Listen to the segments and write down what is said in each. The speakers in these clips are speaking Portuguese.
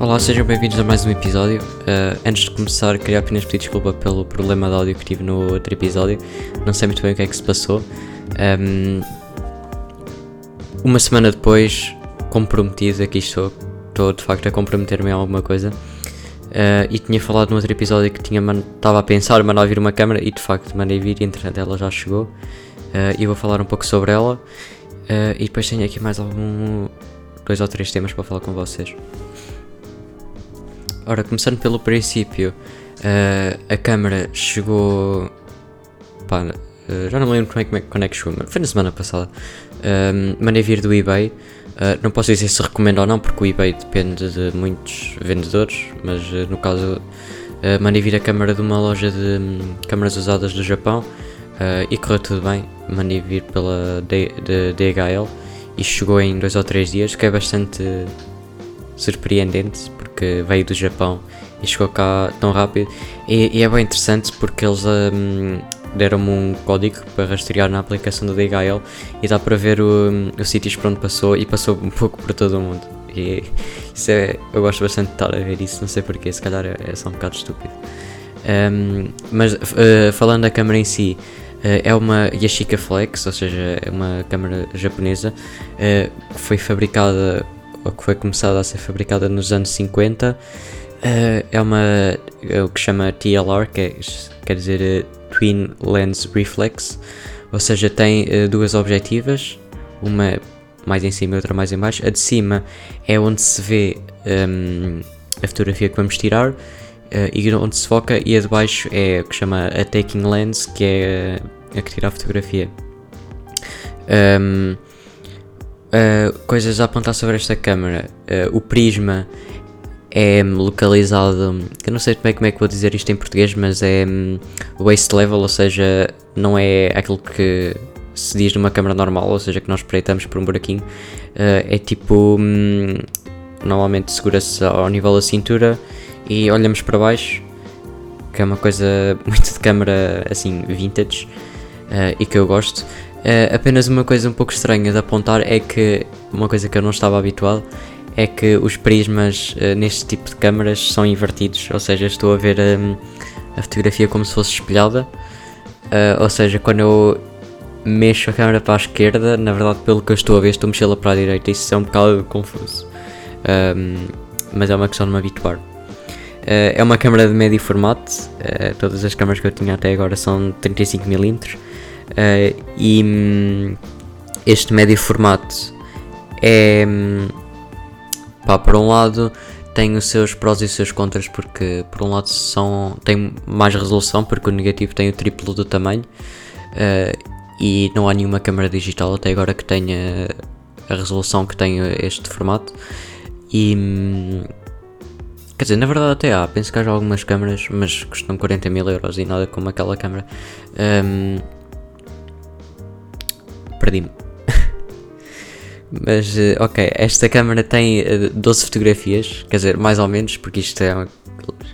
Olá, sejam bem-vindos a mais um episódio. Uh, antes de começar, queria apenas pedir desculpa pelo problema de áudio que tive no outro episódio. Não sei muito bem o que é que se passou. Um, uma semana depois, comprometido, aqui estou. Estou de facto a comprometer-me em alguma coisa. Uh, e tinha falado no outro episódio que tinha estava a pensar mandar vir uma câmera e de facto mandei vir e entretanto ela já chegou. Uh, e vou falar um pouco sobre ela. Uh, e depois tenho aqui mais algum. Dois ou três temas para falar com vocês. Ora, começando pelo princípio, uh, a câmera chegou. Pá, uh, já não me lembro como é, como é, quando é que chegou, mas foi na semana passada. Uh, mandei vir do eBay. não posso dizer se recomendo ou não, porque o eBay depende de muitos vendedores, mas no caso, mandei vir a câmera de uma loja de um, câmaras usadas do Japão e correu tudo bem. Mandei vir pela D, DHL e chegou em 2 ou 3 dias, que é bastante surpreendente porque veio do Japão e chegou cá tão rápido. E, e é bem interessante porque eles um, deram-me um código para rastrear na aplicação do DHL e dá para ver o, o sítios por onde passou e passou um pouco por todo o mundo. E isso é, eu gosto bastante de estar a ver isso, não sei porquê, se calhar é, é só um bocado estúpido. Um, mas uh, falando da câmera em si, é uma Yashica Flex, ou seja, é uma câmera japonesa uh, que foi fabricada ou que foi começada a ser fabricada nos anos 50, uh, eh, é uma é o que chama TLR, que é, quer dizer Twin Lens Reflex, ou seja, tem duas objetivas, uma mais em cima e outra mais em baixo. A de cima é onde se vê um, a fotografia que vamos tirar uh, e onde se foca, e a de baixo é o que chama a taking lens, que é a que tira a fotografia. Um, Uh, coisas a apontar sobre esta câmera. Uh, o prisma é localizado. Eu não sei bem como é que vou dizer isto em português, mas é um, waist level, ou seja, não é aquilo que se diz numa câmera normal, ou seja, que nós espreitamos por um buraquinho. Uh, é tipo. Um, normalmente segura-se ao nível da cintura e olhamos para baixo, que é uma coisa muito de câmera assim vintage e que eu gosto. Uh, apenas uma coisa um pouco estranha de apontar é que, uma coisa que eu não estava habituado, é que os prismas uh, neste tipo de câmaras são invertidos, ou seja, estou a ver um, a fotografia como se fosse espelhada, uh, ou seja, quando eu mexo a câmera para a esquerda, na verdade, pelo que eu estou a ver, estou a mexê-la para a direita, isso é um bocado confuso, um, mas é uma questão de me habituar. É uma câmera de médio formato, todas as câmaras que eu tinha até agora são 35mm, Uh, e um, este médio formato é. Um, pá, por um lado tem os seus prós e os seus contras porque por um lado são, tem mais resolução porque o negativo tem o triplo do tamanho. E não há nenhuma câmera digital até agora que tenha a resolução que tem este formato. E hum, quer dizer, na verdade até há, penso que há algumas câmaras mas custam 40 mil euros e nada como aquela câmera um, perdi-me. Mas, eh, ok, esta câmera tem 12 eh, fotografias, quer dizer, mais ou menos, porque isto é. Uma,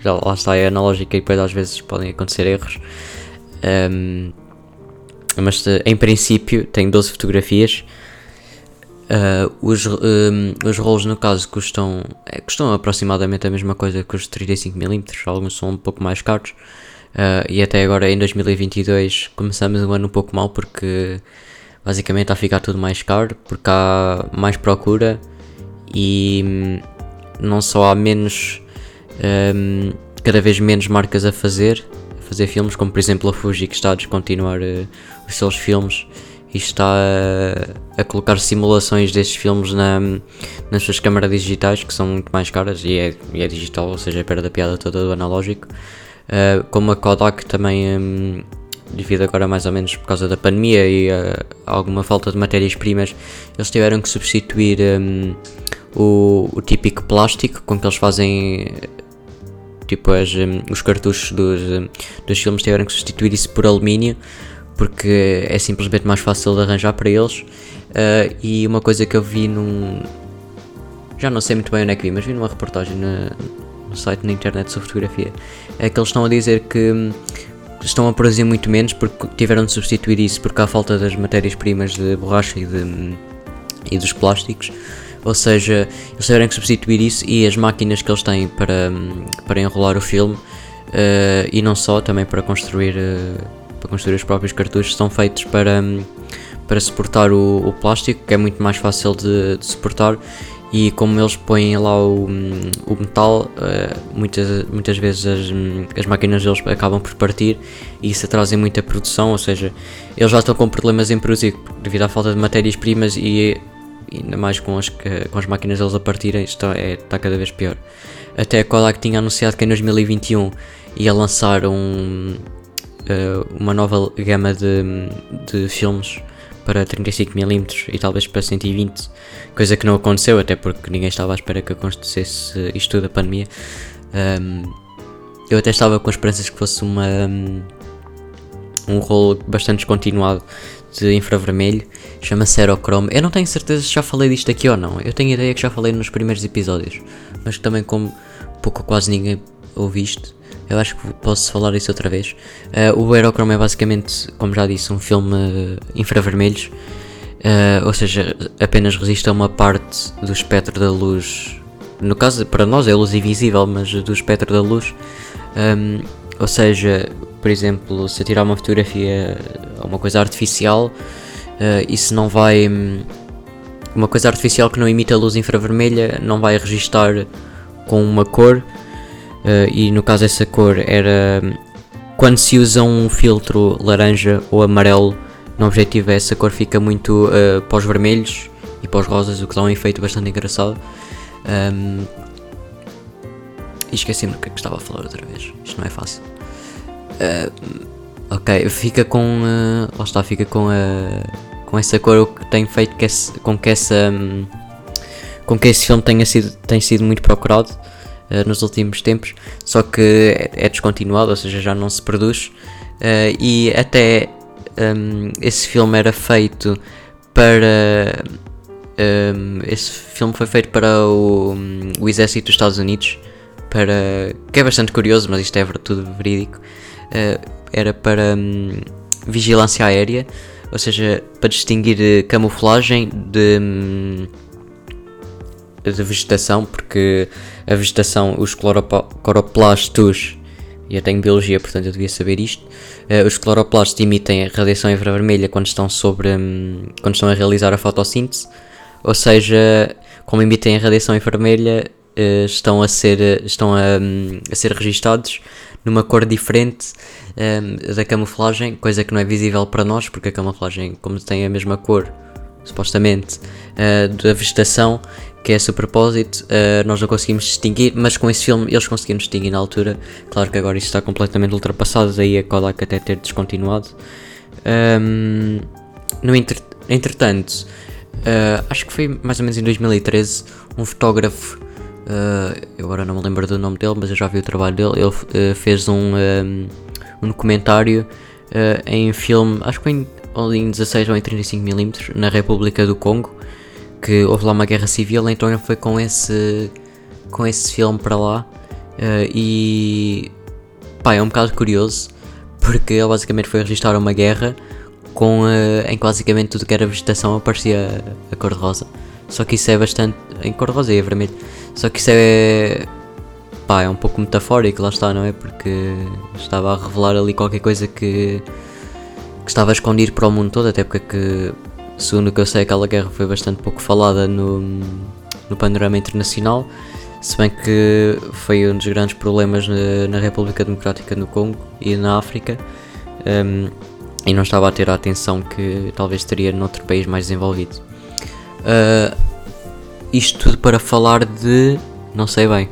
já lá está, é analógica e depois às vezes podem acontecer erros. Um, mas eh, em princípio tem 12 fotografias. Uh, os, um, os rolos no caso custam, é, custam aproximadamente a mesma coisa que os 35mm, alguns são um pouco mais caros. Uh, e até agora em 2022 começamos um ano um pouco mal porque basicamente está a ficar tudo mais caro porque há mais procura e hum, não só há menos um, cada vez menos marcas a fazer a fazer filmes como por exemplo a Fuji que está a descontinuar os seus filmes e está a, a, colocar simulações desses filmes na, nas suas câmaras digitais que são muito mais caras e é, e é digital, ou seja, perda da piada toda do analógico. Uh, como a Kodak também um, devido agora mais ou menos por causa da pandemia e uh, alguma falta de matérias-primas, eles tiveram que substituir um, o, o, típico plástico com que eles fazem tipo as, um, os cartuchos dos, um, dos filmes tiveram que substituir isso por alumínio porque é simplesmente mais fácil de arranjar para eles uh, e uma coisa que eu vi num já não sei muito bem onde é que vi, mas vi numa reportagem na, no site na internet sobre fotografia é que eles estão a dizer que hum, estão a produzir muito menos porque tiveram de substituir isso porque há falta das matérias-primas de borracha e, de, e dos plásticos. Ou seja, eles tiveram que substituir isso e as máquinas que eles têm para, para enrolar o filme uh, e não só, também para construir, uh, para construir os próprios cartuchos, são feitos para, para suportar o, o plástico, que é muito mais fácil de, de suportar e como eles põem lá o, o metal, uh, muitas, muitas vezes as, as máquinas deles acabam por partir e isso trazem muita produção, ou seja, eles já estão com problemas em produzir devido à falta de matérias-primas e ainda mais com as, com as máquinas deles a partirem, isto é, está cada vez pior. Até a Kodak tinha anunciado que em 2021 ia lançar um, uma nova gama de, de filmes para 35mm e talvez para 120, coisa que não aconteceu, até porque ninguém estava à espera que acontecesse isto tudo, a pandemia. Um, eu até estava com esperanças que fosse uma, um, um rolo bastante descontinuado de infravermelho, chama-se Aerochrome. Eu não tenho certeza se já falei disto aqui ou não, eu tenho ideia que já falei nos primeiros episódios, mas também como pouco ou quase ninguém ouviu isto, eu acho que posso falar isso outra vez. Uh, o Aerochrome é basicamente, como já disse, um filme infravermelhos, uh, ou seja, apenas resiste a uma parte do espectro da luz. No caso, para nós é luz invisível, mas do espectro da luz. Um, ou seja, por exemplo, se eu tirar uma fotografia a uma coisa artificial, uh, isso não vai. Um, uma coisa artificial que não emite a luz infravermelha não vai registar com uma cor uh, e no caso essa cor era quando se usa um filtro laranja ou amarelo no objetivo essa cor fica muito uh, para os vermelhos e para os rosas, o que dá um efeito bastante engraçado. Um, e esqueci-me do que, é que estava a falar outra vez, isto não é fácil. Uh, ok, fica com. Uh, lá está, fica com a. com essa cor que tem feito que esse, com que essa. Um, com que esse filme tenha sido, tem sido muito procurado uh, nos últimos tempos, só que é, é, descontinuado, ou seja, já não se produz. Uh, e até um, esse filme era feito para. Um, esse filme foi feito para o, o exército dos Estados Unidos, para, que é bastante curioso, mas isto é tudo verídico. Uh, era para um, vigilância aérea, ou seja, para distinguir camuflagem de, de vegetação, porque a vegetação, os cloroplastos, e eu tenho biologia, portanto eu devia saber isto, uh, os cloroplastos emitem radiação infravermelha quando estão sobre, um, quando estão a realizar a fotossíntese, ou seja, como emitem a radiação infravermelha, uh, estão a ser, estão a, um, a ser registados numa cor diferente um, da camuflagem, coisa que não é visível para nós, porque a camuflagem, como tem a mesma cor, supostamente, uh, da vegetação, que é esse o propósito, uh, nós não conseguimos distinguir, mas com esse filme eles conseguiram distinguir na altura. Claro que agora isso está completamente ultrapassado, daí a Kodak até ter descontinuado. Um, no entre, entretanto, uh, acho que foi mais ou menos em 2013, um fotógrafo, uh, eu agora não me lembro do nome dele, mas eu já vi o trabalho dele, ele fez um, um, um documentário em filme, acho que foi em, em 16 ou em 35mm, na República do Congo que houve lá uma guerra civil, então ele foi com esse, com esse filme para lá uh, e pá, é um bocado curioso porque ele basicamente foi registrar uma guerra com, uh, em que basicamente tudo que era vegetação aparecia a, a cor-de-rosa. Só que isso é bastante. em cor-de-rosa e é vermelho. Só que isso é. pá, é um pouco metafórico, lá está, não é? Porque estava a revelar ali qualquer coisa que. que estava a escondido para o mundo todo, até porque Segundo o que eu sei, aquela guerra foi bastante pouco falada no, no panorama internacional, se bem que foi um dos grandes problemas na, na República Democrática do Congo e na África, um, e não estava a ter a atenção que talvez teria noutro país mais desenvolvido. Uh, isto tudo para falar de. não sei bem.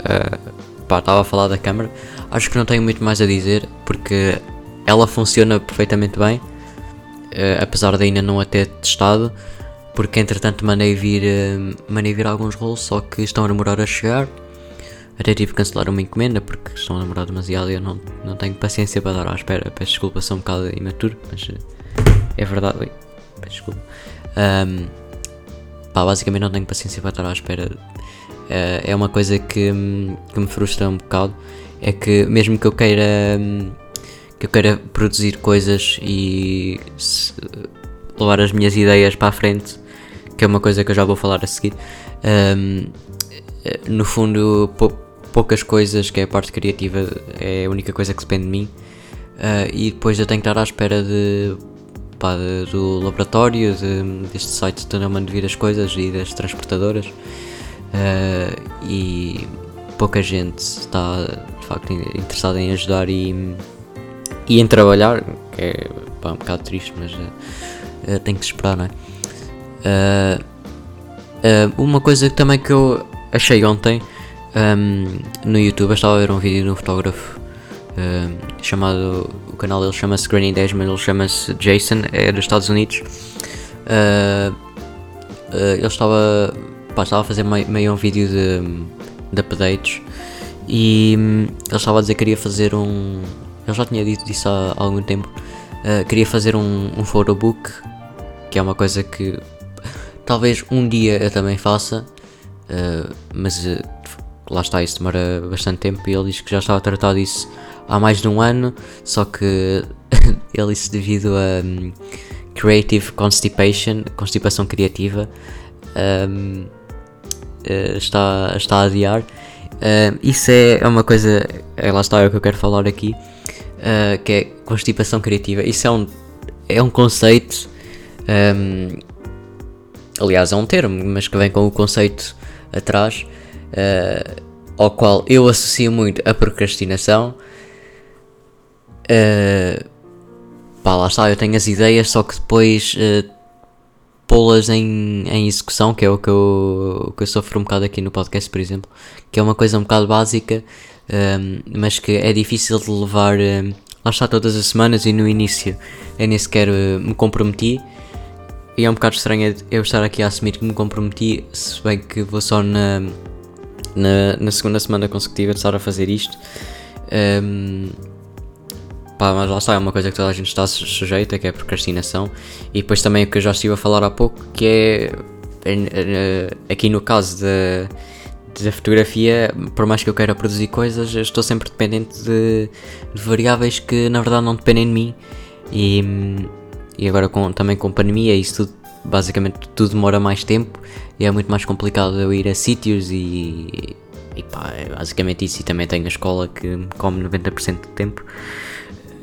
Uh, pá, estava a falar da câmera. Acho que não tenho muito mais a dizer porque ela funciona perfeitamente bem uh, apesar de ainda não a ter testado, porque entretanto mandei vir, uh, mandei vir alguns rolos, só que estão a demorar a chegar. Até tive que cancelar uma encomenda porque estão a demorar demasiado e eu não, não tenho paciência para dar à espera. Peço desculpa, sou um bocado imaturo, mas uh, é verdade. Oi, peço desculpa. Um, pá, basicamente não tenho paciência para estar à espera. Uh, é uma coisa que, que me frustra um bocado. É que mesmo que eu queira. Um, que eu queira produzir coisas e levar as minhas ideias para a frente, que é uma coisa que eu já vou falar a seguir. Um, no fundo, pou, poucas coisas, que é a parte criativa, é a única coisa que depende de mim. Uh, e depois eu tenho que estar à espera de, pá, de do laboratório, de, deste site de não vir as coisas e das transportadoras. Uh, e pouca gente está de facto interessada em ajudar e, e em trabalhar, que é pá, um bocado triste, mas uh, tem que se esperar, não é? uma coisa também que eu achei ontem um, no YouTube, eu estava a ver um vídeo de um fotógrafo um, chamado. O canal dele chama-se Granny Dash, mas ele chama-se Jason, é dos Estados Unidos. Uh, uh, ele estava, pá, estava a fazer meio, meio um vídeo de, de updates e um, ele estava a dizer que queria fazer um. Ele já tinha dito isso há, algum tempo. Uh, queria fazer um, um photobook, que é uma coisa que talvez um dia eu também faça, uh, mas uh, lá está, isso demora bastante tempo e ele diz que já estava a tratar disso há mais de um ano, só que ele isso devido a um, creative constipation, constipação criativa, um, está, está a adiar. Isso é, uma coisa, lá está é o que eu quero falar aqui, uh, que é constipação criativa. Isso é um, é um conceito, um, aliás, é um termo, mas que vem com o conceito atrás uh, ao qual eu associo muito a procrastinação. Uh, pá, lá está, eu tenho as ideias, só que depois uh, pô-las em, em execução, que é o que eu, que eu sofro um bocado aqui no podcast, por exemplo, que é uma coisa um bocado básica, mas que é difícil de levar. lá está todas as semanas e no início eu nem sequer me comprometi. E é um bocado estranho eu estar aqui a assumir que me comprometi, se bem que vou só na, na, na segunda semana consecutiva de estar a fazer isto. Um, pá, mas lá está, é uma coisa que toda a gente está sujeita, que é a procrastinação. E depois também o que eu já estive a falar há pouco, que é, é, é aqui no caso da, da fotografia, por mais que eu queira produzir coisas, estou sempre dependente de, de variáveis que na verdade não dependem de mim. E, e agora com, também com pandemia, isso tudo basicamente tudo demora mais tempo e é muito mais complicado eu ir a sítios e, e pá, é basicamente isso. E também tenho a escola que me come 90% do tempo.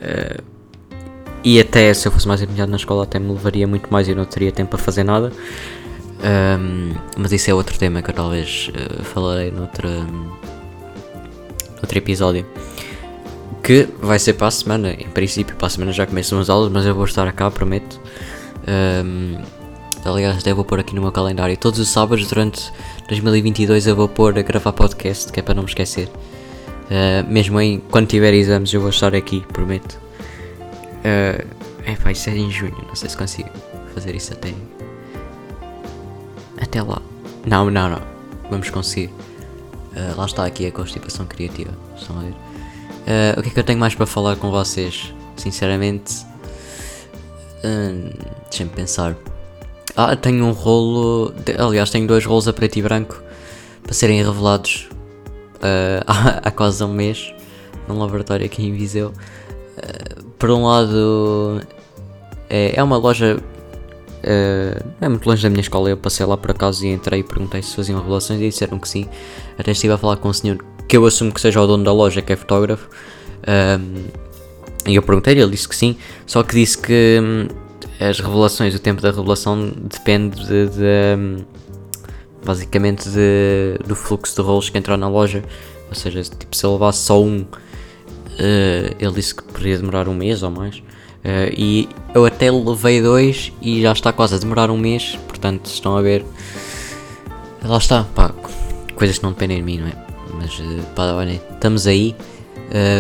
Uh, e até se eu fosse mais empenhado na escola, até me levaria muito mais e não teria tempo para fazer nada. Um, mas isso é outro tema que eu talvez uh, falarei noutra, outro episódio. Que vai ser para a semana. Em princípio, para a semana já começam as aulas, mas eu vou estar cá, prometo. Um, Aliás, até vou pôr aqui no meu calendário. Todos os sábados durante 2022 eu vou pôr a gravar podcast, que é para não me esquecer. Uh, mesmo em, quando tiver exames eu vou estar aqui, prometo. Uh, é isso é em junho, não sei se consigo fazer isso até. Até lá. Não, não, não. Vamos conseguir. Uh, lá está aqui a constipação criativa. Estão a ver? Uh, o que é que eu tenho mais para falar com vocês? Sinceramente. Uh, Deixem-me pensar. Ah, tenho um rolo. De, aliás, tenho dois rolos a preto e branco para serem revelados uh, há, há, quase um mês num laboratório aqui em Viseu. Por um lado, é, é uma loja. Uh, é muito longe da minha escola. Eu passei lá por acaso e entrei e perguntei se faziam revelações e disseram que sim. Até estive a falar com um senhor que eu assumo que seja o dono da loja, que é fotógrafo. e eu perguntei-lhe, ele disse que sim. Só que disse que. Hum, as revelações, o tempo da revelação depende de, de basicamente de, do fluxo de rolos que entrar na loja. Ou seja, tipo, se eu levasse só um, uh, ele disse que poderia demorar um mês ou mais. Uh, e eu até levei dois e já está quase a demorar um mês. Portanto, estão a ver. Lá está, pá, coisas que não dependem de mim, não é? Mas uh, pá, olhem, estamos aí.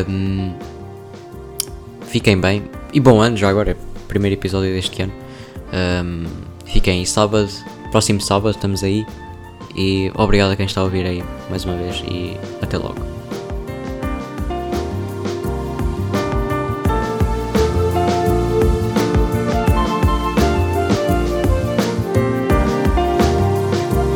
Um, fiquem bem. E bom ano já agora primeiro episódio deste ano. Um, fiquem sábado, próximo sábado estamos aí. E obrigado a quem está a ouvir aí mais uma vez e até logo.